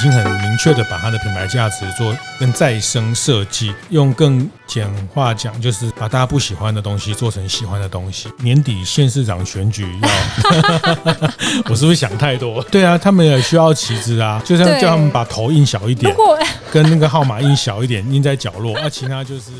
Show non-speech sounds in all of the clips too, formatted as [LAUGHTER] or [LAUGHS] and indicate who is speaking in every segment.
Speaker 1: 经很明确的把它的品牌价值做跟再生设计，用更简化讲，就是把大家不喜欢的东西做成喜欢的东西。年底县市长选举要，[LAUGHS] 我是不是想太多？对啊，他们也需要旗帜啊，就像叫他们把头印小一点，跟那个号码印小一点，印在角落，啊，其他就是。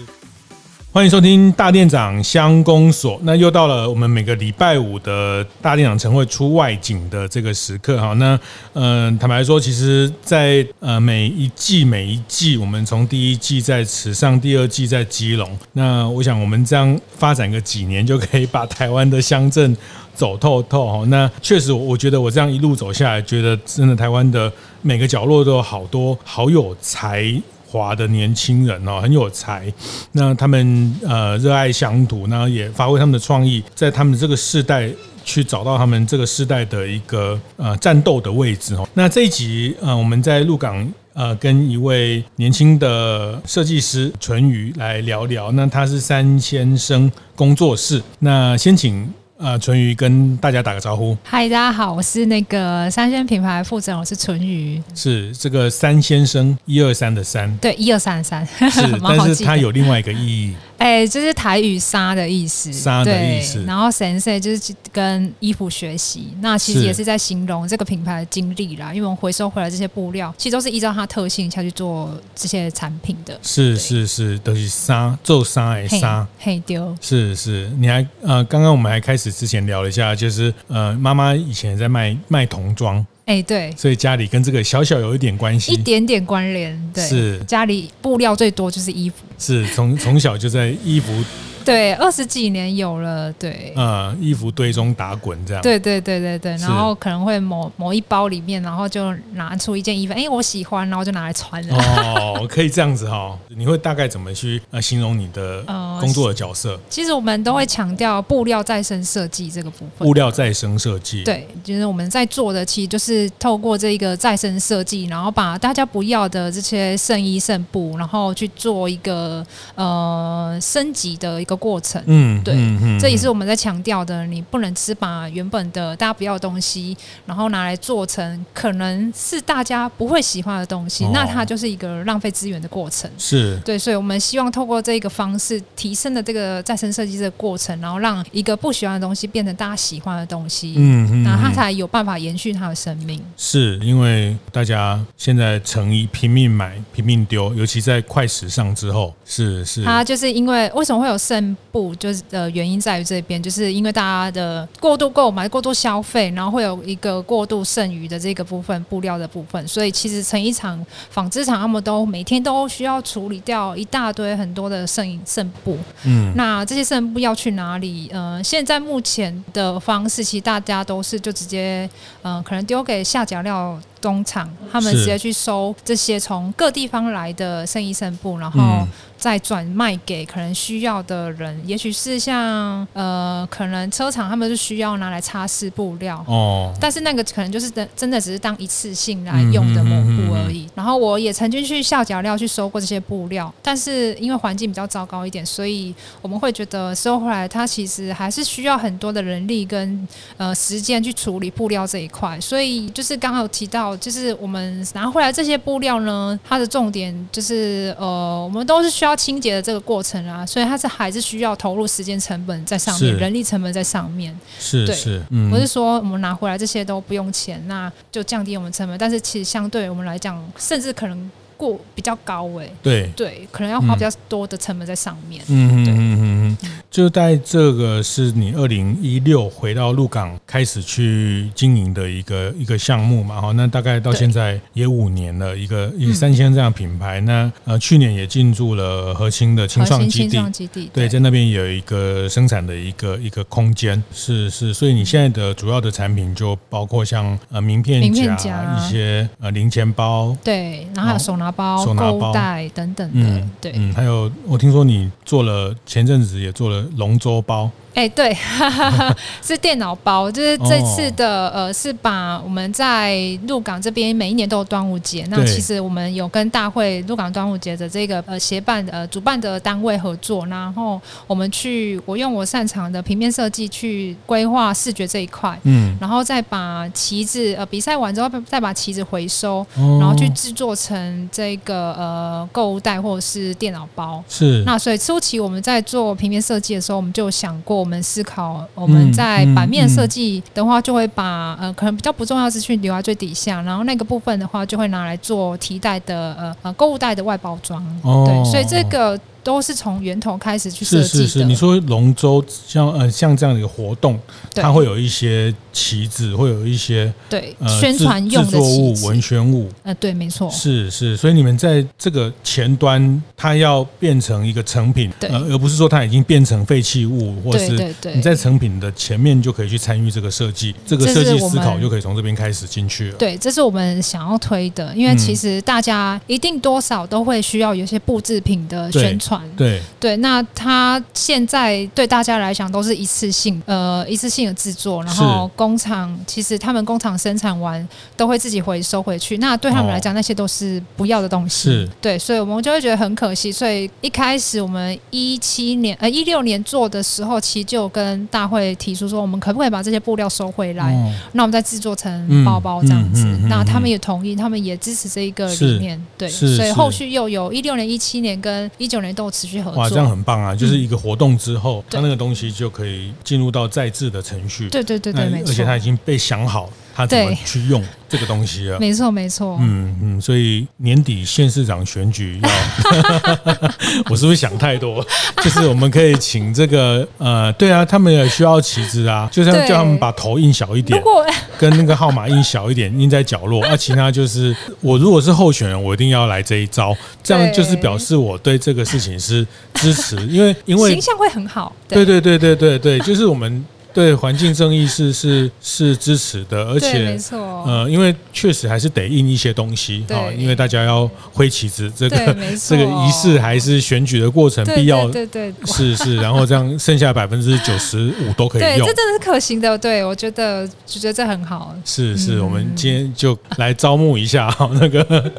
Speaker 1: 欢迎收听大店长乡公所。那又到了我们每个礼拜五的大店长晨会出外景的这个时刻哈。那嗯，坦白说，其实，在呃每一季每一季，我们从第一季在池上，第二季在基隆。那我想，我们这样发展个几年，就可以把台湾的乡镇走透透哈。那确实，我觉得我这样一路走下来，觉得真的台湾的每个角落都有好多好有才。华的年轻人哦，很有才，那他们呃热爱乡土，那也发挥他们的创意，在他们这个世代去找到他们这个世代的一个呃战斗的位置哦。那这一集呃我们在鹿港呃跟一位年轻的设计师淳于来聊聊，那他是三先生工作室，那先请。呃，淳于跟大家打个招呼。
Speaker 2: 嗨，大家好，我是那个三鲜品牌负责人，我是淳于。
Speaker 1: 是这个三先生，一二三的三。
Speaker 2: 对，一二三的三。[LAUGHS]
Speaker 1: 是，但是它有另外一个意义。
Speaker 2: 哎，这是台语“纱”的意思，
Speaker 1: 纱的意思。
Speaker 2: 然后 “sensei” 就是跟衣服学习，那其实也是在形容这个品牌的经历啦。因为我们回收回来这些布料，其实都是依照它特性下去做这些产品的。
Speaker 1: 是是是，都是纱做纱哎纱，
Speaker 2: 嘿丢。
Speaker 1: 是是，你还呃，刚刚我们还开始之前聊了一下，就是呃，妈妈以前在卖卖童装。
Speaker 2: 哎，欸、对，
Speaker 1: 所以家里跟这个小小有一点关系，
Speaker 2: 一点点关联，对，是。家里布料最多就是衣服，
Speaker 1: 是从从小就在衣服。
Speaker 2: 对，二十几年有了，对，
Speaker 1: 呃，衣服堆中打滚这样，
Speaker 2: 对对对对对，然后可能会某某一包里面，然后就拿出一件衣服，哎，我喜欢，然后就拿来穿了。[LAUGHS]
Speaker 1: 哦，可以这样子哈、哦，你会大概怎么去呃形容你的工作的角色？
Speaker 2: 其实我们都会强调布料再生设计这个部分。
Speaker 1: 布料再生设计，
Speaker 2: 对，就是我们在做的，其实就是透过这个再生设计，然后把大家不要的这些剩衣剩布，然后去做一个呃升级的一个。过程，嗯，对，嗯嗯、这也是我们在强调的。你不能只把原本的大家不要的东西，然后拿来做成可能是大家不会喜欢的东西，哦、那它就是一个浪费资源的过程。
Speaker 1: 是
Speaker 2: 对，所以我们希望透过这个方式提升的这个再生设计这个过程，然后让一个不喜欢的东西变成大家喜欢的东西，嗯，那它才有办法延续它的生命。
Speaker 1: 是因为大家现在成衣拼命买、拼命丢，尤其在快时尚之后，是是，
Speaker 2: 它就是因为为什么会有剩。不，就是的原因在于这边，就是因为大家的过度购买、过度消费，然后会有一个过度剩余的这个部分布料的部分，所以其实成衣厂、纺织厂他们都每天都需要处理掉一大堆很多的剩剩布。嗯，那这些剩布要去哪里？呃，现在目前的方式，其实大家都是就直接，呃，可能丢给下脚料工厂，他们直接去收这些从各地方来的剩衣剩布，然后。嗯再转卖给可能需要的人，也许是像呃，可能车厂他们是需要拿来擦拭布料哦，但是那个可能就是真真的只是当一次性来用的抹布而已。然后我也曾经去下脚料去收过这些布料，但是因为环境比较糟糕一点，所以我们会觉得收回来它其实还是需要很多的人力跟呃时间去处理布料这一块。所以就是刚好提到，就是我们拿回来这些布料呢，它的重点就是呃，我们都是需要。清洁的这个过程啊，所以它是还是需要投入时间成本在上面，人力成本在上面。
Speaker 1: 是
Speaker 2: 对
Speaker 1: 是，
Speaker 2: 不是说我们拿回来这些都不用钱，那就降低我们成本。但是其实相对我们来讲，甚至可能。过比较高哎、欸，
Speaker 1: 对
Speaker 2: 对，可能要花比较多的成本在上面。
Speaker 1: 嗯嗯嗯嗯嗯，就在这个是你二零一六回到鹿港开始去经营的一个一个项目嘛？哈，那大概到现在也五年了，一个以三千这样品牌。那呃，去年也进驻了核心的青创基地，基地对，在那边有一个生产的一个一个空间。是是，所以你现在的主要的产品就包括像呃名片夹、一些呃零钱包，
Speaker 2: 对，然后还有手拿。包、购物袋等等的，
Speaker 1: 嗯，
Speaker 2: 对，
Speaker 1: 嗯，还有我听说你做了前阵子也做了龙舟包，
Speaker 2: 哎、欸，对，[LAUGHS] 是电脑包，就是这次的、哦、呃，是把我们在鹿港这边每一年都有端午节，那其实我们有跟大会鹿港端午节的这个呃协办呃主办的单位合作，然后我们去我用我擅长的平面设计去规划视觉这一块，嗯，然后再把旗子呃比赛完之后再把旗子回收，哦、然后去制作成这个呃购物袋或者是电脑包，
Speaker 1: 是。
Speaker 2: 那所以初期我们在做平面设计的时候，我们就想过。我们思考，我们在版面设计的话，就会把呃可能比较不重要的资讯留在最底下，然后那个部分的话，就会拿来做提袋的呃呃购物袋的外包装。哦，对，所以这个。都是从源头开始去设计的。
Speaker 1: 是是是，你说龙舟像呃像这样的一个活动，它会有一些旗子，会有一些
Speaker 2: 对宣传用的作物、
Speaker 1: 文宣物。
Speaker 2: 呃，对，没错。
Speaker 1: 是是，所以你们在这个前端，它要变成一个成品，呃，而不是说它已经变成废弃物，或是你在成品的前面就可以去参与这个设计，这个设计思考就可以从这边开始进去了。
Speaker 2: 对，这是我们想要推的，因为其实大家一定多少都会需要有些布制品的宣传。
Speaker 1: 对
Speaker 2: 对，那它现在对大家来讲都是一次性，呃，一次性的制作，然后工厂其实他们工厂生产完都会自己回收回去，那对他们来讲那些都是不要的东西，
Speaker 1: 是
Speaker 2: 对，所以我们就会觉得很可惜。所以一开始我们一七年呃一六年做的时候，其实就跟大会提出说，我们可不可以把这些布料收回来，哦、那我们再制作成包包这样子，嗯嗯嗯嗯、那他们也同意，他们也支持这一个理念，对，所以后续又有一六年、一七年跟一九年都有持续合作。
Speaker 1: 哇，这样很棒啊！就是一个活动之后，它那个东西就可以进入到再制的程序。
Speaker 2: 对对对对，没错。
Speaker 1: 而且他已经被想好，他怎么去用这个东西了？
Speaker 2: 没错没错。
Speaker 1: 嗯嗯，所以年底县市长选举要，[LAUGHS] 我是不是想太多？就是我们可以请这个呃，对啊，他们也需要旗帜啊，就是要叫他们把头印小一点，跟那个号码印小一点，印在角落。那、啊、其他就是，我如果是候选人，我一定要来这一招，这样就是表示我对这个事情是支持，因为因为
Speaker 2: 形象会很好。
Speaker 1: 对对对对对对，就是我们。对环境正义是是是支持的，而且
Speaker 2: 没错，
Speaker 1: 呃，因为确实还是得印一些东西哈，因为大家要挥旗子，这个 [LAUGHS] 这个仪式还是选举的过程必要，
Speaker 2: 对对，
Speaker 1: 是是，然后这样剩下百分之九十五都可以用，
Speaker 2: 这真的是可行的，对我觉得就觉得这很好，
Speaker 1: 是是，我们今天就来招募一下哈，那个，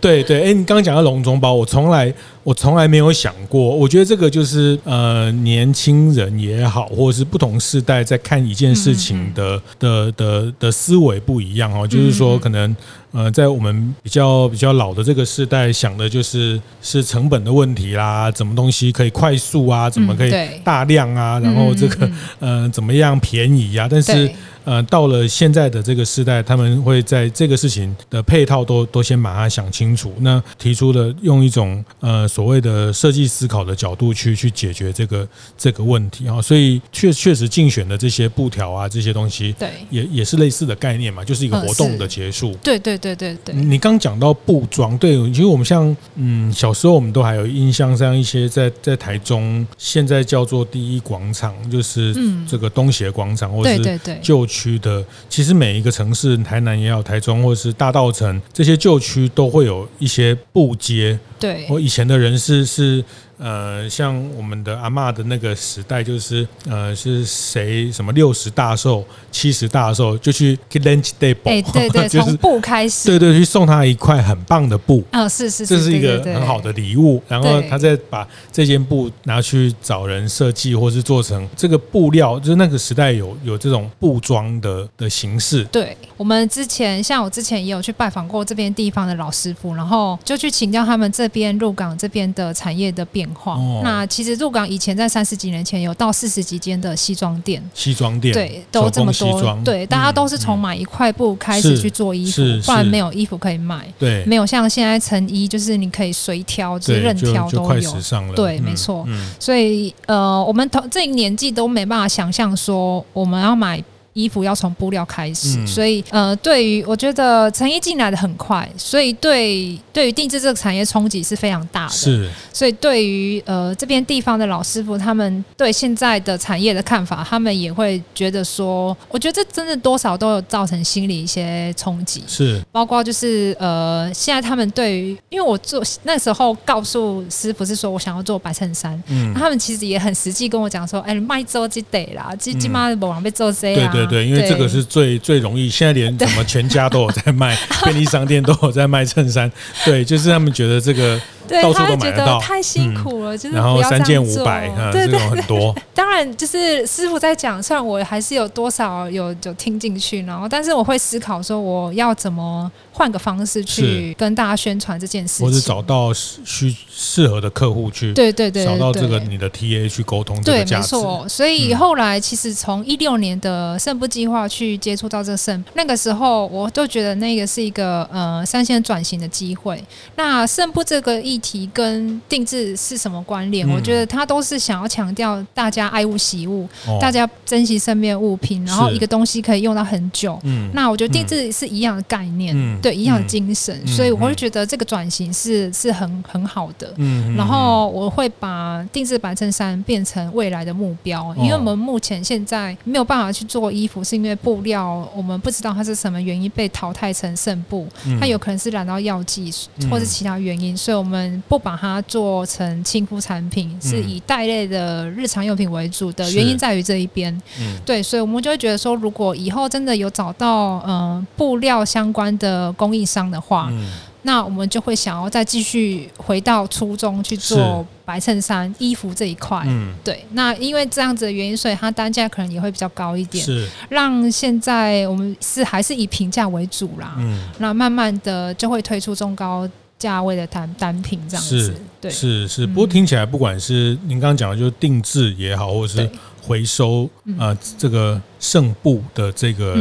Speaker 1: 对 [LAUGHS] 对，哎，你刚刚讲到龙中包，我从来。我从来没有想过，我觉得这个就是呃，年轻人也好，或者是不同世代在看一件事情的的的的思维不一样哦。就是说，可能呃，在我们比较比较老的这个世代想的就是是成本的问题啦，怎么东西可以快速啊，怎么可以大量啊，然后这个呃怎么样便宜啊，但是。呃，到了现在的这个时代，他们会在这个事情的配套都都先把它想清楚。那提出了用一种呃所谓的设计思考的角度去去解决这个这个问题啊，所以确确实竞选的这些布条啊这些东西，对，也也是类似的概念嘛，就是一个活动的结束。
Speaker 2: 对对对对对。
Speaker 1: 你刚讲到布装，对，其实我们像嗯小时候我们都还有印象，像一些在在台中现在叫做第一广场，就是这个东协广场，或者是旧。区的其实每一个城市，台南也好，台中或者是大道城这些旧区都会有一些步街。对，我以前的人是是。呃，像我们的阿嬷的那个时代，就是呃，是谁什么六十大寿、七十大寿，就去 lunch day，
Speaker 2: 哎，对对，[LAUGHS] 从布开始，
Speaker 1: 对对，去送他一块很棒的布，
Speaker 2: 啊，是是，
Speaker 1: 这是一个很好的礼物。然后他再把这件布拿去找人设计，或是做成这个布料，就是那个时代有有这种布装的的形式。
Speaker 2: 对，我们之前像我之前也有去拜访过这边地方的老师傅，然后就去请教他们这边鹿港这边的产业的变。哦、那其实鹿港以前在三十几年前有到四十几间的西装店，
Speaker 1: 西装店
Speaker 2: 对，都这么多，对，大家都是从买一块布开始去做衣服，不然没有衣服可以卖，对，没有像现在成衣就是你可以随挑，就是任挑都有，对，没错，所以呃，我们同这一年纪都没办法想象说我们要买。衣服要从布料开始，
Speaker 1: 嗯、
Speaker 2: 所以呃，对于我觉得成衣进来的很快，所以对对于定制这个产业冲击是非常大的。
Speaker 1: 是，
Speaker 2: 所以对于呃这边地方的老师傅，他们对现在的产业的看法，他们也会觉得说，我觉得这真的多少都有造成心理一些冲击。
Speaker 1: 是，
Speaker 2: 包括就是呃，现在他们对于，因为我做那时候告诉师傅是说我想要做白衬衫，嗯，他们其实也很实际跟我讲说，哎，卖做就得啦，最起码不往被做这样。
Speaker 1: 对对，因为这个是最最容易，现在连什么全家都有在卖，[LAUGHS] 便利商店都有在卖衬衫。对，就是他们觉得这个到处都买得到，
Speaker 2: 太辛苦了，就是
Speaker 1: 然后三件五百，对这种很多。[LAUGHS]
Speaker 2: 当然，就是师傅在讲，虽然我还是有多少有就听进去，然后但是我会思考说，我要怎么换个方式去跟大家宣传这件事情，
Speaker 1: 或是找到需适合的客户去，
Speaker 2: 对对对，
Speaker 1: 找到这个你的 TA 去沟通这个价值。
Speaker 2: 对，没错。所以后来其实从一六年的胜部计划去接触到这个胜，那个时候我就觉得那个是一个呃三线转型的机会。那胜部这个议题跟定制是什么关联？嗯、我觉得它都是想要强调大家爱物惜物，哦、大家珍惜身边物品，然后一个东西可以用到很久。嗯，那我觉得定制是一样的概念，嗯、对，一样的精神。嗯、所以我会觉得这个转型是是很很好的。嗯，然后我会把定制白衬衫变成未来的目标，哦、因为我们目前现在没有办法去做衣服，是因为布料我们不知道它是什么原因被淘汰成剩布，嗯、它有可能是染到药剂或是其他原因，所以我们不把它做成亲肤产品，是以袋类的日常用品为主的原因在于这一边。嗯，对，所以我们就会觉得说，如果以后真的有找到嗯、呃、布料相关的供应商的话，嗯。那我们就会想要再继续回到初衷去做白衬衫衣服这一块，嗯，对。那因为这样子的原因，所以它单价可能也会比较高一点，是。让现在我们是还是以平价为主啦，嗯。那慢慢的就会推出中高价位的单单品这样子，对，
Speaker 1: 是是。不过听起来，不管是您刚刚讲的，就是定制也好，或者是回收啊，这个。剩布的这个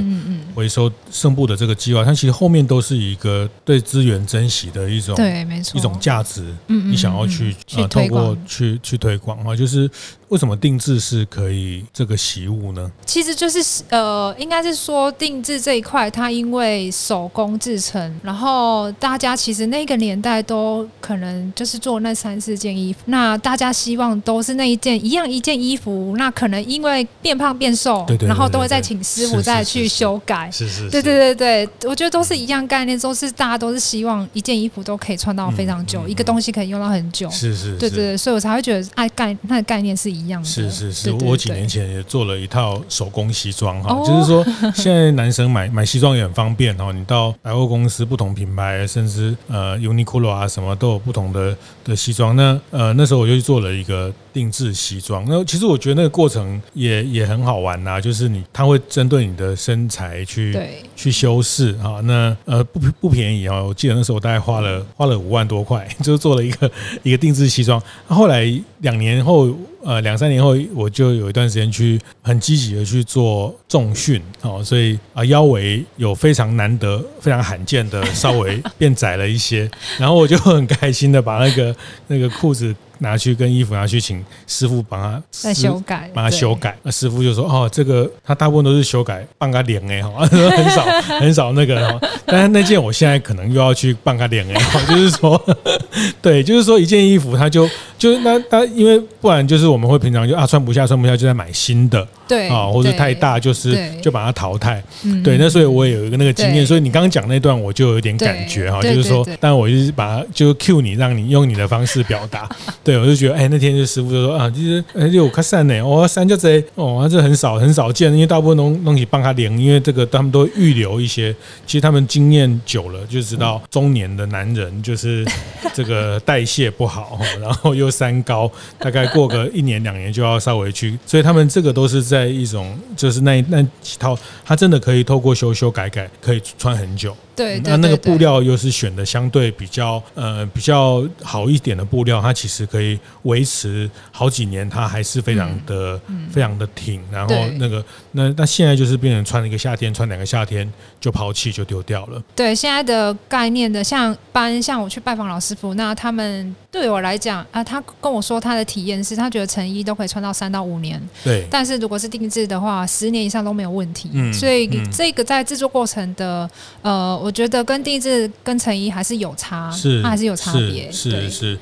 Speaker 1: 回收剩布的这个计划，它其实后面都是一个对资源珍惜的一种，
Speaker 2: 对，没错，
Speaker 1: 一种价值。嗯你想要去啊，通过去去推广啊，就是为什么定制是可以这个习物呢？
Speaker 2: 其实就是呃，应该是说定制这一块，它因为手工制成，然后大家其实那个年代都可能就是做那三四件衣服，那大家希望都是那一件一样一件衣服，那可能因为变胖变瘦，对对，然后。都会再请师傅再去修改，是是，对对对对，我觉得都是一样概念，都是大家都是希望一件衣服都可以穿到非常久，一个东西可以用到很久，是是，对对对，所以我才会觉得爱概那个概念是一样的，
Speaker 1: 是是是，我几年前也做了一套手工西装哈，就是说现在男生买买西装也很方便哈，你到百货公司不同品牌，甚至呃 Uniqlo 啊什么都有不同的的西装，那呃那时候我就去做了一个定制西装，那其实我觉得那个过程也也很好玩呐，就是你。他会针对你的身材去对去修饰啊，那呃不不便宜啊，我记得那时候我大概花了花了五万多块，[LAUGHS] 就是做了一个一个定制西装。后来两年后，呃两三年后，我就有一段时间去很积极的去做重训哦，所以啊腰围有非常难得、非常罕见的稍微 [LAUGHS] 变窄了一些，然后我就很开心的把那个那个裤子。拿去跟衣服拿去请师傅帮他
Speaker 2: 再修改，
Speaker 1: 帮他修改。那师傅就说：“哦，这个他大部分都是修改半个脸哎哈，[LAUGHS] 很少很少那个。但是那件我现在可能又要去半个脸哎哈，就是说，[LAUGHS] 对，就是说一件衣服他就就是那他因为不然就是我们会平常就啊穿不下穿不下就在买新的。”对啊，或者太大，就是就把它淘汰。对，那所以我也有一个那个经验，所以你刚刚讲那段我就有点感觉哈，就是说，但我就是把它就 cue 你，让你用你的方式表达。[LAUGHS] 对，我就觉得，哎，那天就师傅就说啊，就是哎，就看散呢，我三就这哦，这很少很少见，因为大部分东东西帮他量，因为这个他们都预留一些。其实他们经验久了就知道，中年的男人就是这个代谢不好，然后又三高，大概过个一年两年就要稍微去，所以他们这个都是在。一种就是那那几套，他真的可以透过修修改改，可以穿很久。
Speaker 2: 对，
Speaker 1: 那那个布料又是选的相对比较呃比较好一点的布料，它其实可以维持好几年，它还是非常的、嗯、非常的挺。然后那个那那现在就是变成穿一个夏天，穿两个夏天就抛弃就丢掉了。
Speaker 2: 对，现在的概念的像班，像我去拜访老师傅，那他们对我来讲啊，他跟我说他的体验是他觉得成衣都可以穿到三到五年。
Speaker 1: 对，
Speaker 2: 但是如果是定制的话，十年以上都没有问题。嗯，所以这个在制作过程的呃，我觉得跟定制跟成衣还是有差，
Speaker 1: 是，
Speaker 2: 它还是有差别，
Speaker 1: 是是。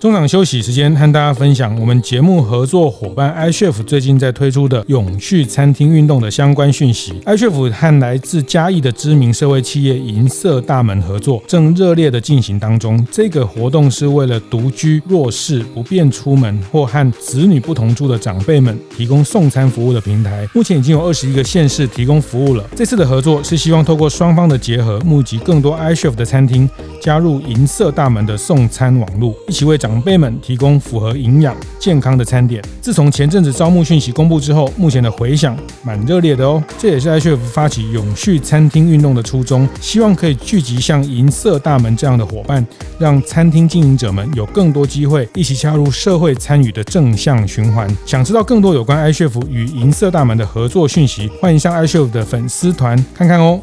Speaker 1: 中场休息时间，和大家分享我们节目合作伙伴 iChef 最近在推出的永续餐厅运动的相关讯息。iChef 和来自嘉义的知名社会企业银色大门合作，正热烈的进行当中。这个活动是为了独居、弱势、不便出门或和子女不同住的长辈们提供送餐服务的平台。目前已经有二十一个县市提供服务了。这次的合作是希望透过双方的结合，募集更多 iChef 的餐厅加入银色大门的送餐网络，一起为长长辈们提供符合营养健康的餐点。自从前阵子招募讯息公布之后，目前的回响蛮热烈的哦。这也是 iChef 发起永续餐厅运动的初衷，希望可以聚集像银色大门这样的伙伴，让餐厅经营者们有更多机会一起加入社会参与的正向循环。想知道更多有关 iChef 与银色大门的合作讯息，欢迎上 iChef 的粉丝团看看哦。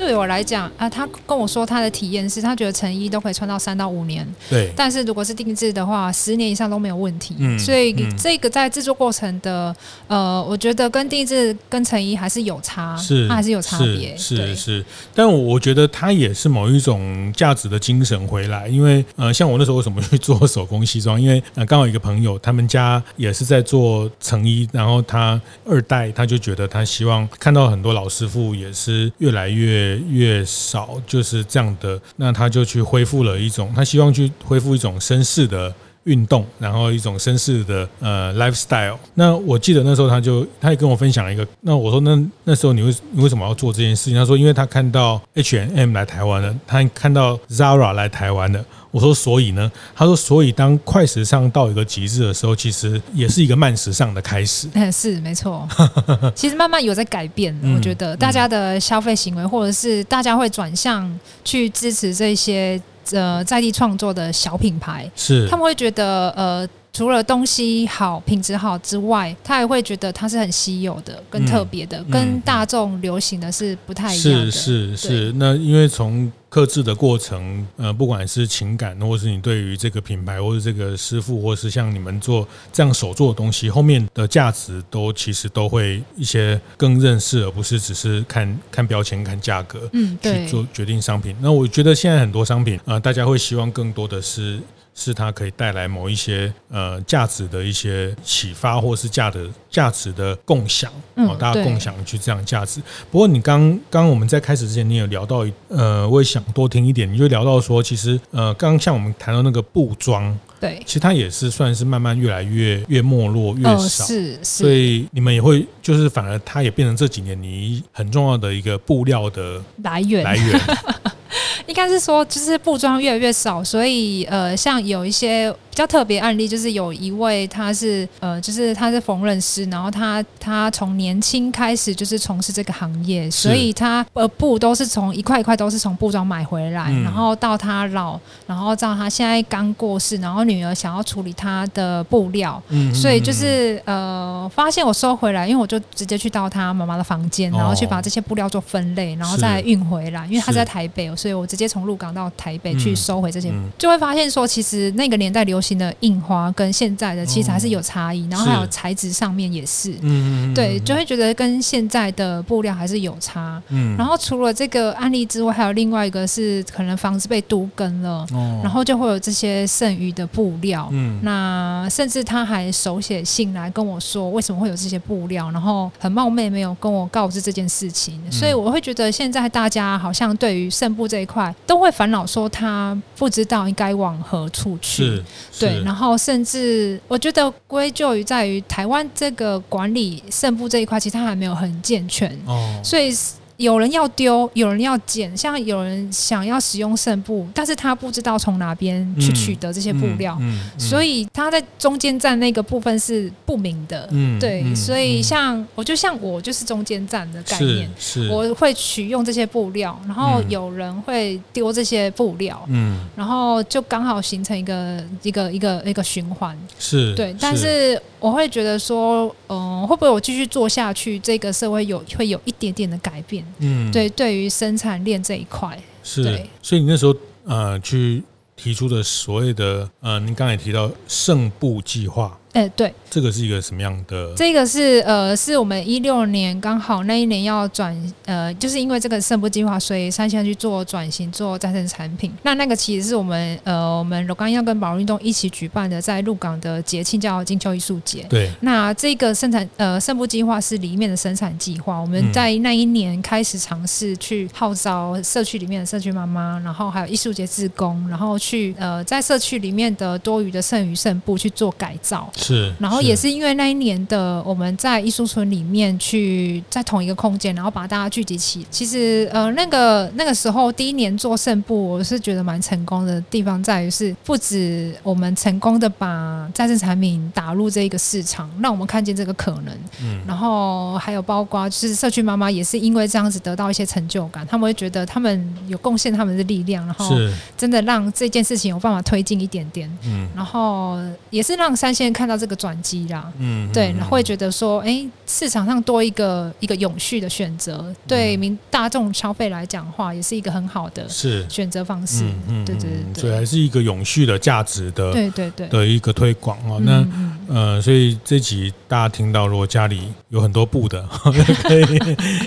Speaker 2: 对我来讲啊，他跟我说他的体验是他觉得成衣都可以穿到三到五年。
Speaker 1: 对，
Speaker 2: 但是如果是定制的话，十年以上都没有问题。嗯，所以这个在制作过程的呃，我觉得跟定制跟成衣还是有差，
Speaker 1: 是
Speaker 2: 它还是有差别。
Speaker 1: 是是是，但我觉得它也是某一种价值的精神回来，因为呃，像我那时候为什么去做手工西装？因为呃，刚好一个朋友他们家也是在做成衣，然后他二代他就觉得他希望看到很多老师傅也是越来越。越少就是这样的，那他就去恢复了一种，他希望去恢复一种绅士的运动，然后一种绅士的呃 lifestyle。那我记得那时候他就他也跟我分享一个，那我说那那时候你为你为什么要做这件事情？他说因为他看到 H&M 来台湾了，他看到 Zara 来台湾了。我说，所以呢？他说，所以当快时尚到一个极致的时候，其实也是一个慢时尚的开始。
Speaker 2: 嗯，是没错。[LAUGHS] 其实慢慢有在改变，我觉得大家的消费行为，或者是大家会转向去支持这些呃在地创作的小品牌。
Speaker 1: 是，
Speaker 2: 他们会觉得呃。除了东西好、品质好之外，他还会觉得它是很稀有的、跟特别的、跟大众流行的是不太一样的。
Speaker 1: 是是是，那因为从刻制的过程，呃，不管是情感，或是你对于这个品牌，或是这个师傅，或是像你们做这样手做的东西，后面的价值都其实都会一些更认识，而不是只是看看标签、看价格，嗯，去做决定商品。那我觉得现在很多商品啊、呃，大家会希望更多的是。是它可以带来某一些呃价值的一些启发，或是价的价值的共享，哦，大家共享去这样价值。不过你刚刚我们在开始之前，你有聊到呃，我也想多听一点，你就聊到说，其实呃，刚刚像我们谈到那个布装，
Speaker 2: 对，
Speaker 1: 其实它也是算是慢慢越来越越没落越少，
Speaker 2: 是，
Speaker 1: 所以你们也会就是反而它也变成这几年你很重要的一个布料的
Speaker 2: 来源。
Speaker 1: 来源。[LAUGHS]
Speaker 2: 应该是说，就是布装越来越少，所以呃，像有一些。比较特别案例就是有一位，他是呃，就是他是缝纫师，然后他他从年轻开始就是从事这个行业，所以他呃布都是从一块一块都是从布庄买回来，然后到他老，然后到他现在刚过世，然后女儿想要处理他的布料，所以就是呃发现我收回来，因为我就直接去到他妈妈的房间，然后去把这些布料做分类，然后再运回来，因为他在台北，所以我直接从鹿港到台北去收回这些，就会发现说其实那个年代流行的印花跟现在的其实还是有差异，然后还有材质上面也是，嗯对，就会觉得跟现在的布料还是有差。嗯，然后除了这个案例之外，还有另外一个是可能房子被都根了，然后就会有这些剩余的布料。嗯，那甚至他还手写信来跟我说为什么会有这些布料，然后很冒昧没有跟我告知这件事情，所以我会觉得现在大家好像对于剩布这一块都会烦恼说他不知道应该往何处去。对，然后甚至我觉得归咎于在于台湾这个管理剩布这一块，其实它还没有很健全，哦，所以有人要丢，有人要捡，像有人想要使用剩布，但是他不知道从哪边去取得这些布料，嗯嗯嗯、所以他在中间站那个部分是不明的。嗯，对，嗯、所以像我就像我就是中间站的概念，是，是。我会取用这些布料，然后有人会丢这些布料，嗯，然后就刚好形成一个一个一个一个循环，
Speaker 1: 是
Speaker 2: 对，但是我会觉得说，嗯、呃，会不会我继续做下去，这个社会有会有一点点的改变？嗯，对，对于生产链这一块，
Speaker 1: 是，所以你那时候呃去提出的所谓的呃，您刚才提到剩部计划。
Speaker 2: 哎，对，
Speaker 1: 这个是一个什么样的？
Speaker 2: 这个是呃，是我们一六年刚好那一年要转呃，就是因为这个圣部计划，所以三线去做转型做再生产品。那那个其实是我们呃，我们罗刚要跟保伦运动一起举办的，在鹿港的节庆叫金秋艺术节。
Speaker 1: 对。
Speaker 2: 那这个生产呃圣部计划是里面的生产计划，我们在那一年开始尝试去号召社区里面的社区妈妈，然后还有艺术节志工，然后去呃在社区里面的多余的剩余剩布去做改造。
Speaker 1: 是，
Speaker 2: 然后也是因为那一年的我们在艺术村里面去在同一个空间，然后把大家聚集起。其实呃，那个那个时候第一年做圣布，我是觉得蛮成功的地方在于是，不止我们成功的把再生产品打入这一个市场，让我们看见这个可能。嗯，然后还有包括就是社区妈妈也是因为这样子得到一些成就感，他们会觉得他们有贡献他们的力量，然后真的让这件事情有办法推进一点点。嗯，然后也是让三线看。到这个转机啦，嗯，对，会觉得说，哎，市场上多一个一个永续的选择，对民大众消费来讲的话，也是一个很好的是。选择方式，嗯，对对对，
Speaker 1: 所以还是一个永续的价值的，
Speaker 2: 对对对。
Speaker 1: 的一个推广哦。那呃，所以这集大家听到，如果家里有很多布的，[LAUGHS] 可以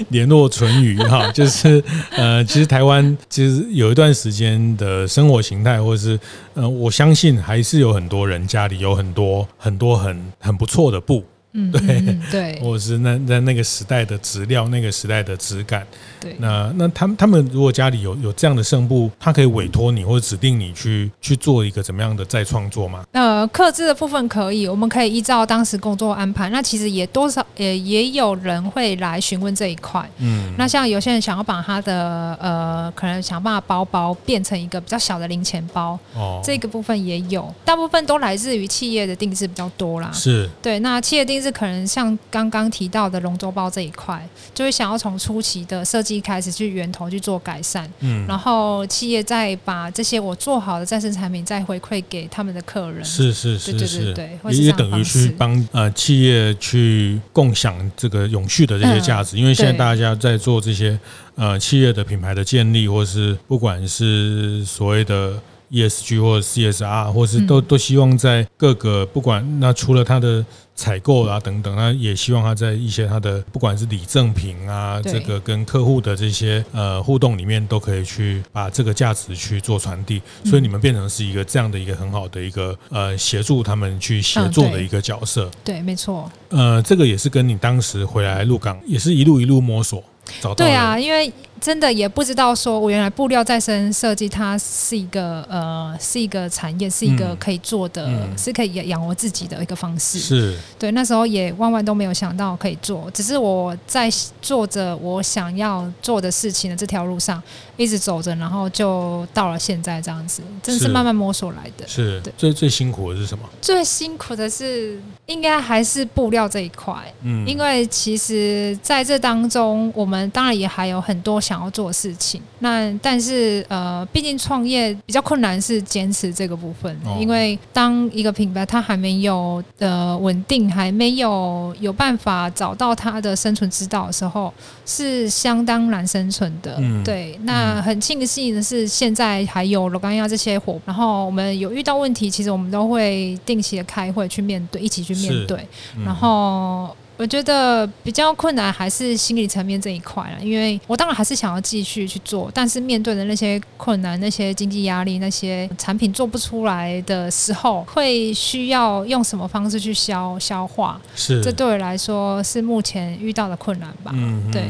Speaker 1: 联络淳于哈，[LAUGHS] 就是呃，其实台湾其实有一段时间的生活形态，或者是呃，我相信还是有很多人家里有很多很。很多很很不错的布。嗯，对
Speaker 2: 对，[LAUGHS]
Speaker 1: 或者是那那那个时代的质料，那个时代的质感，
Speaker 2: 对，
Speaker 1: 那那他们他们如果家里有有这样的剩布，他可以委托你或者指定你去去做一个怎么样的再创作吗？
Speaker 2: 呃，刻制的部分可以，我们可以依照当时工作安排。那其实也多少也也有人会来询问这一块，嗯，那像有些人想要把他的呃，可能想把包包变成一个比较小的零钱包，哦，这个部分也有，大部分都来自于企业的定制比较多啦，
Speaker 1: 是。
Speaker 2: 对，那企业定。是可能像刚刚提到的龙舟包这一块，就会想要从初期的设计开始去源头去做改善，嗯，然后企业再把这些我做好的再生产品再回馈给他们的客人，
Speaker 1: 是是是是，对对对，也等于去帮呃企业去共享这个永续的这些价值，因为现在大家在做这些呃企业的品牌的建立，或是不管是所谓的。ESG 或者 CSR，或是都都希望在各个不管那除了它的采购啊等等，那也希望它在一些它的不管是礼赠品啊，这个跟客户的这些呃互动里面，都可以去把这个价值去做传递。所以你们变成是一个这样的一个很好的一个呃协助他们去协作的一个角色。
Speaker 2: 对，没错。
Speaker 1: 呃，这个也是跟你当时回来入港也是一路一路摸索找到。
Speaker 2: 对啊，因为。真的也不知道，说我原来布料再生设计，它是一个呃，是一个产业，是一个可以做的，是可以养活自己的一个方式。
Speaker 1: 是
Speaker 2: 对，那时候也万万都没有想到可以做，只是我在做着我想要做的事情的这条路上一直走着，然后就到了现在这样子，真的是慢慢摸索来的。
Speaker 1: 是，对最最辛苦的是什么？
Speaker 2: 最辛苦的是应该还是布料这一块，嗯，因为其实在这当中，我们当然也还有很多想。想要做事情，那但是呃，毕竟创业比较困难，是坚持这个部分。哦、因为当一个品牌它还没有呃稳定，还没有有办法找到它的生存之道的时候，是相当难生存的。嗯、对，那很庆幸的是，现在还有罗冈亚这些伙，然后我们有遇到问题，其实我们都会定期的开会去面对，一起去面对，嗯、然后。我觉得比较困难还是心理层面这一块了，因为我当然还是想要继续去做，但是面对的那些困难、那些经济压力、那些产品做不出来的时候，会需要用什么方式去消消化？是，这对我来说是目前遇到的困难吧。嗯，对。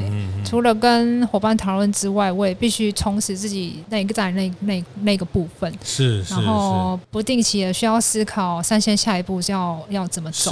Speaker 2: 除了跟伙伴讨论之外，我也必须充实自己那个在那那那个部分。
Speaker 1: 是，
Speaker 2: 然后不定期的需要思考三线下一步是要要怎么走。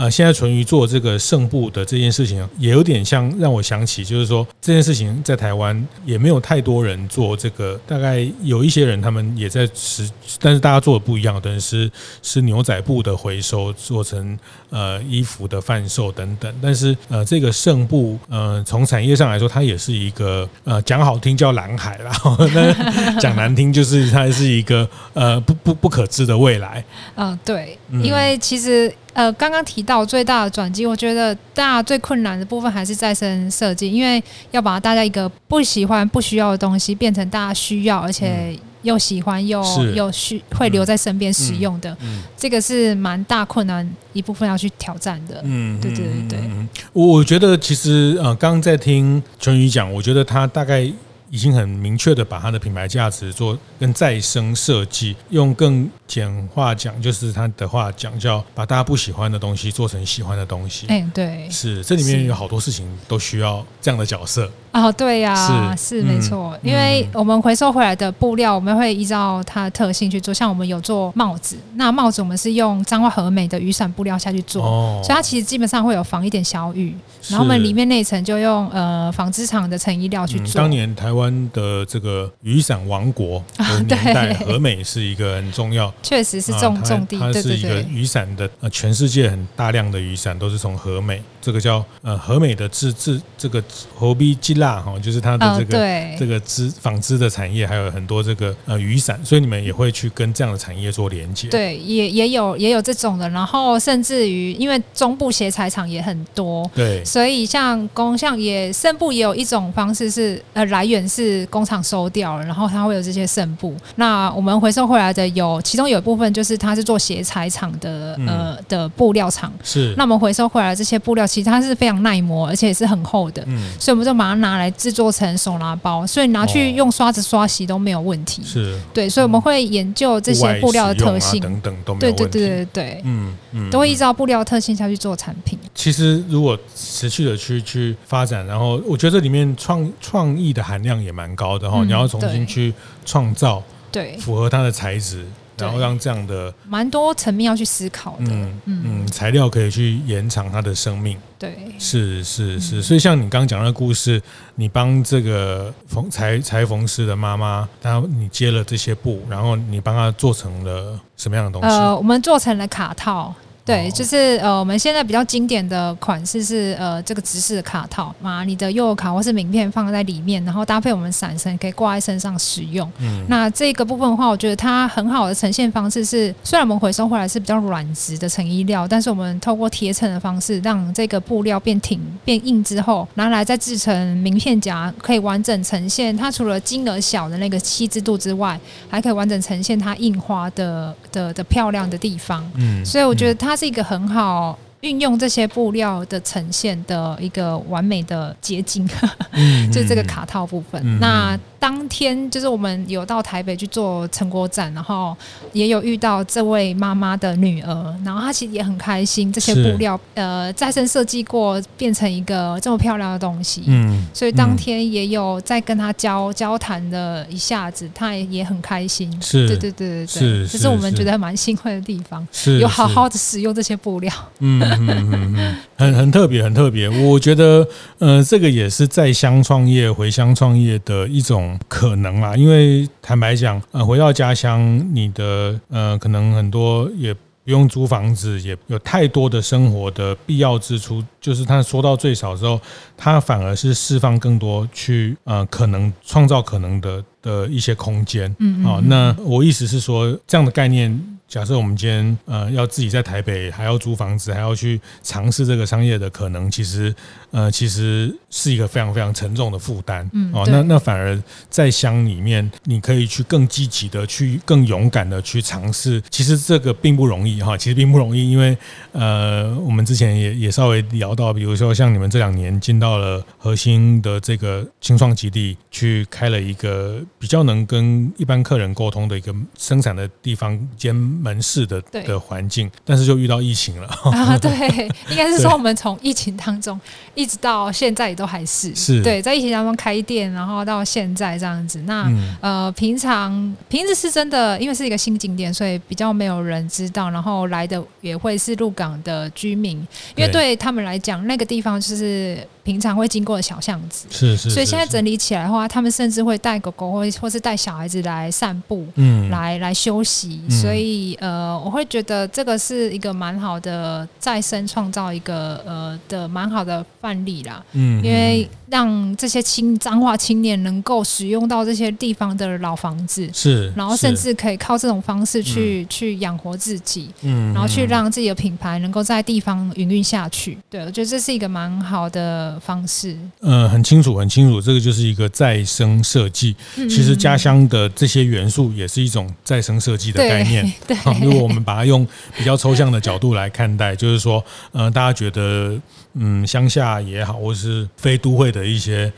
Speaker 1: 呃，现在淳于做这个圣布的这件事情，也有点像让我想起，就是说这件事情在台湾也没有太多人做这个，大概有一些人他们也在实，但是大家做的不一样，等于是是牛仔布的回收做成呃衣服的贩售等等，但是呃这个圣布呃从产业上来说，它也是一个呃讲好听叫蓝海啦，[LAUGHS] 那讲难听就是它是一个呃不不不可知的未来。
Speaker 2: 嗯，对，因为其实呃，刚刚提到最大的转机，我觉得大家最困难的部分还是再生设计，因为要把大家一个不喜欢、不需要的东西变成大家需要，而且又喜欢又又需会留在身边使用的，这个是蛮大困难一部分要去挑战的。嗯，对对对对。
Speaker 1: 我觉得其实呃，刚刚在听淳宇讲，我觉得他大概。已经很明确的把他的品牌价值做跟再生设计，用更简化讲，就是他的话讲叫把大家不喜欢的东西做成喜欢的东西。
Speaker 2: 哎，对，
Speaker 1: 是这里面有好多事情都需要这样的角色。
Speaker 2: 哦，对呀、啊，是，是没错，因为我们回收回来的布料，我们会依照它的特性去做。像我们有做帽子，那帽子我们是用彰化和美的雨伞布料下去做，哦、所以它其实基本上会有防一点小雨。然后我们里面那层就用呃纺织厂的成衣料去做。
Speaker 1: 当年台湾的这个雨伞王国的年代，和美是一个很重要，
Speaker 2: 确实是重重地，
Speaker 1: 它是一个雨伞的呃，全世界很大量的雨伞都是从和美。这个叫呃和美的织织这个何必吉拉哈，就是它的这个、哦、这个织纺织的产业，还有很多这个呃雨伞，所以你们也会去跟这样的产业做连接。
Speaker 2: 对，也也有也有这种的，然后甚至于因为中部鞋材厂也很多，
Speaker 1: 对，
Speaker 2: 所以像工像也剩布也有一种方式是呃来源是工厂收掉了，然后它会有这些剩布。那我们回收回来的有其中有一部分就是它是做鞋材厂的呃的布料厂，
Speaker 1: 是。
Speaker 2: 那我们回收回来的这些布料。其实它是非常耐磨，而且也是很厚的，嗯，所以我们就把它拿来制作成手拿包，所以拿去用刷子刷洗都没有问题。是，对，所以我们会研究这些布料的特性
Speaker 1: 等等都没有问题。对对对对对，
Speaker 2: 嗯嗯，都会依照布料特性下去做产品。
Speaker 1: 其实如果持续的去去发展，然后我觉得这里面创创意的含量也蛮高的哈，你要重新去创造，对，符合它的材质。然后让这样的
Speaker 2: 蛮多层面要去思考的，嗯
Speaker 1: 嗯，材料可以去延长它的生命，
Speaker 2: 对，
Speaker 1: 是是是，所以像你刚刚讲的故事，你帮这个缝裁裁缝师的妈妈，然后你接了这些布，然后你帮她做成了什么样的东西？
Speaker 2: 呃，我们做成了卡套。对，就是呃，我们现在比较经典的款式是呃，这个直式的卡套，把你的悠游卡或是名片放在里面，然后搭配我们伞绳，可以挂在身上使用。嗯，那这个部分的话，我觉得它很好的呈现方式是，虽然我们回收回来是比较软质的成衣料，但是我们透过贴衬的方式，让这个布料变挺变硬之后，拿来再制成名片夹，可以完整呈现它除了金额小的那个细致度之外，还可以完整呈现它印花的的的漂亮的地方。嗯，所以我觉得它。它是一个很好运用这些布料的呈现的一个完美的结晶，[LAUGHS] 就是这个卡套部分。那当天就是我们有到台北去做成果展，然后也有遇到这位妈妈的女儿，然后她其实也很开心，这些布料呃再生设计过变成一个这么漂亮的东西，嗯，所以当天也有在跟她交交谈了一下子，她也也很开心，是，对对对对对，这是我们觉得蛮欣慰的地方，是有好好的使用这些布料，嗯嗯嗯
Speaker 1: 嗯，很很特别很特别，我觉得呃这个也是在乡创业回乡创业的一种。可能啊，因为坦白讲，呃，回到家乡，你的呃，可能很多也不用租房子，也有太多的生活的必要支出，就是他说到最少之后，他反而是释放更多去呃，可能创造可能的的一些空间。嗯，嗯，啊，那我意思是说，这样的概念。假设我们今天呃要自己在台北还要租房子，还要去尝试这个商业的可能，其实呃其实是一个非常非常沉重的负担。嗯，哦，那那反而在乡里面，你可以去更积极的去更勇敢的去尝试。其实这个并不容易哈，其实并不容易，因为呃我们之前也也稍微聊到，比如说像你们这两年进到了核心的这个青创基地去开了一个。比较能跟一般客人沟通的一个生产的地方兼门市的的环境，但是就遇到疫情了
Speaker 2: 啊。[LAUGHS] 对，应该是说我们从疫情当中一直到现在也都还是是对，在疫情当中开店，然后到现在这样子。那、嗯、呃，平常平时是真的，因为是一个新景点，所以比较没有人知道。然后来的也会是鹿港的居民，因为对他们来讲，那个地方就是。平常会经过的小巷子，
Speaker 1: 是是，是，
Speaker 2: 所以现在整理起来的话，他们甚至会带狗狗或或是带小孩子来散步，嗯，来来休息。嗯、所以呃，我会觉得这个是一个蛮好的再生创造一个呃的蛮好的范例啦，嗯，因为让这些青脏化青年能够使用到这些地方的老房子，
Speaker 1: 是，
Speaker 2: 然后甚至可以靠这种方式去、嗯、去养活自己，嗯，然后去让自己的品牌能够在地方营运下去。对，我觉得这是一个蛮好的。方式，
Speaker 1: 嗯，很清楚，很清楚，这个就是一个再生设计。其实家乡的这些元素也是一种再生设计的概念。[LAUGHS]
Speaker 2: 对，
Speaker 1: 如果我们把它用比较抽象的角度来看待，就是说，嗯，大家觉得，嗯，乡下也好，或是非都会的一些。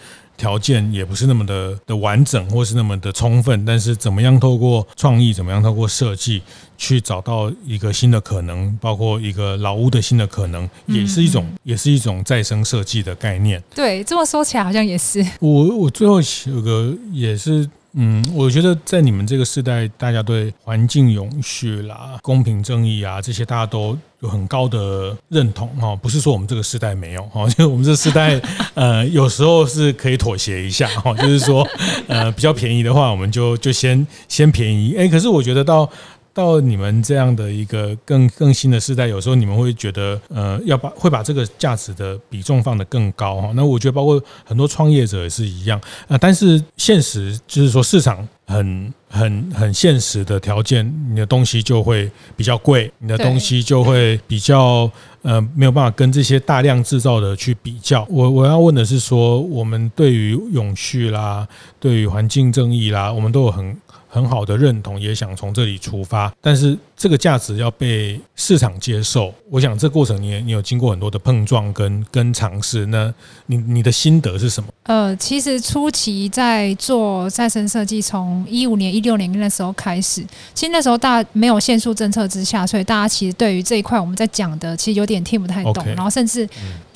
Speaker 1: 条件也不是那么的的完整，或是那么的充分，但是怎么样透过创意，怎么样透过设计，去找到一个新的可能，包括一个老屋的新的可能，也是一种，也是一种再生设计的概念。
Speaker 2: 对，这么说起来好像也是。
Speaker 1: 我我最后有个也是。嗯，我觉得在你们这个时代，大家对环境永续啦、公平正义啊这些，大家都有很高的认同哈。不是说我们这个时代没有哈，[LAUGHS] 就我们这时代，[LAUGHS] 呃，有时候是可以妥协一下哈，就是说，呃，比较便宜的话，我们就就先先便宜。哎，可是我觉得到。到你们这样的一个更更新的时代，有时候你们会觉得，呃，要把会把这个价值的比重放得更高哈。那我觉得，包括很多创业者也是一样啊。但是现实就是说，市场很很很现实的条件，你的东西就会比较贵，你的东西就会比较呃没有办法跟这些大量制造的去比较。我我要问的是说，我们对于永续啦，对于环境正义啦，我们都有很。很好的认同，也想从这里出发，但是这个价值要被市场接受。我想这过程你也你有经过很多的碰撞跟跟尝试，那你你的心得是什么？
Speaker 2: 呃，其实初期在做再生设计，从一五年、一六年那时候开始，其实那时候大家没有限速政策之下，所以大家其实对于这一块我们在讲的，其实有点听不太懂然后甚至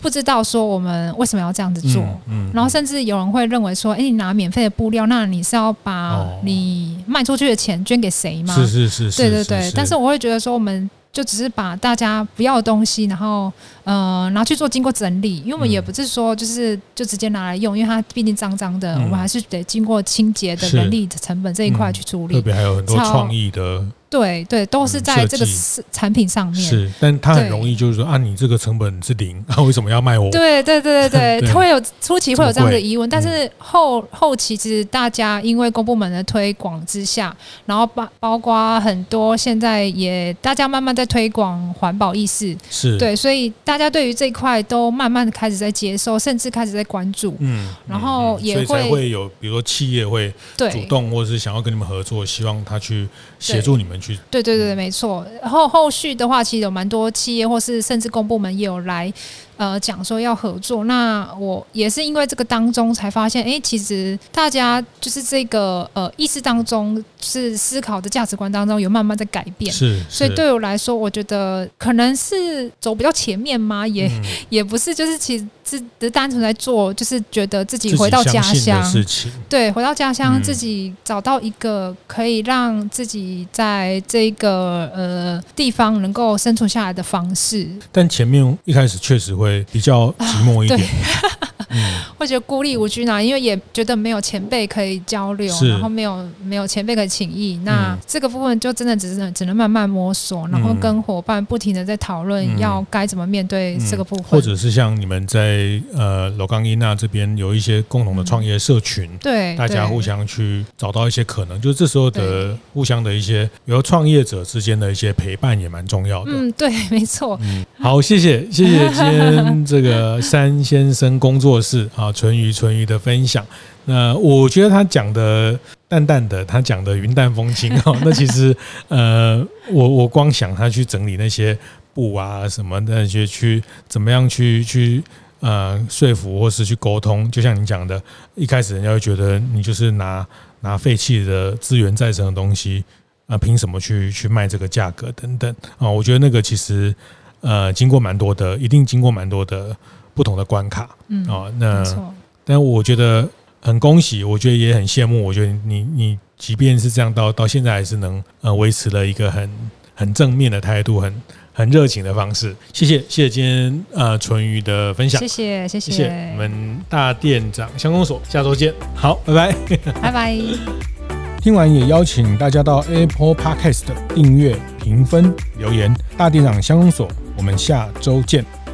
Speaker 2: 不知道说我们为什么要这样子做，嗯，嗯，然后甚至有人会认为说，哎，你拿免费的布料，那你是要把你卖出去的钱捐给谁吗？
Speaker 1: 是是是，是，
Speaker 2: 对对对。但是我会觉得说，我们就只是把大家不要的东西，然后呃拿去做经过整理，因为我们也不是说就是就直接拿来用，因为它毕竟脏脏的，我们还是得经过清洁的人力的成本这一块去处理。
Speaker 1: 特别还有很多创意的。
Speaker 2: 对对，都是在这个产品上面。
Speaker 1: 是，但它很容易就是说啊，你这个成本是零，那为什么要卖我？[LAUGHS]
Speaker 2: 对对对 [LAUGHS] 对对，它会有初期会有这样的疑问，但是后后期其实大家因为公部门的推广之下，然后包包括很多现在也大家慢慢在推广环保意识，
Speaker 1: 是对，
Speaker 2: 所以大家对于这一块都慢慢的开始在接受，甚至开始在关注。嗯，然后也会
Speaker 1: 会有比如说企业会主动或者是想要跟你们合作，希望他去协助你们。
Speaker 2: 对对对，没错。然后后续的话，其实有蛮多企业或是甚至公部门也有来。呃，讲说要合作，那我也是因为这个当中才发现，哎，其实大家就是这个呃意识当中是思考的价值观当中有慢慢在改变，
Speaker 1: 是，
Speaker 2: 所以对我来说，我觉得可能是走比较前面吗，也、嗯、也不是，就是其实只是单纯在做，就是觉得自己回到家乡，对，回到家乡、嗯、自己找到一个可以让自己在这个呃地方能够生存下来的方式。
Speaker 1: 但前面一开始确实会。会比较寂寞一点，[LAUGHS] 嗯，
Speaker 2: 会觉得孤立无援啊，因为也觉得没有前辈可以交流，然后没有没有前辈可以请益，那这个部分就真的只是只能慢慢摸索，然后跟伙伴不停的在讨论要该怎么面对这个部分，
Speaker 1: 或者是像你们在呃镂钢伊娜这边有一些共同的创业社群，
Speaker 2: 对，
Speaker 1: 大家互相去找到一些可能，就是这时候的互相的一些，比如创业者之间的一些陪伴也蛮重要的，
Speaker 2: 嗯，对，没错，
Speaker 1: 嗯，好，谢谢，谢谢今天。这个三先生工作室 [LAUGHS] 啊，淳于淳于的分享，那我觉得他讲的淡淡的，他讲的云淡风轻哈。[LAUGHS] 那其实呃，我我光想他去整理那些布啊什么，那些去怎么样去去呃说服或是去沟通，就像你讲的，一开始人家会觉得你就是拿。拿废弃的资源再生的东西，啊，凭什么去去卖这个价格等等啊？我觉得那个其实呃，经过蛮多的，一定经过蛮多的不同的关卡，嗯啊，那但我觉得很恭喜，我觉得也很羡慕，我觉得你你即便是这样，到到现在还是能呃维持了一个很很正面的态度，很。很热情的方式，谢谢谢谢今天呃淳于的分享，
Speaker 2: 谢谢谢谢，谢谢
Speaker 1: 我们大店长相公所，下周见，好，拜拜，
Speaker 2: 拜拜。[LAUGHS]
Speaker 1: 听完也邀请大家到 Apple Podcast 订阅、评分、留言，大店长相公所，我们下周见。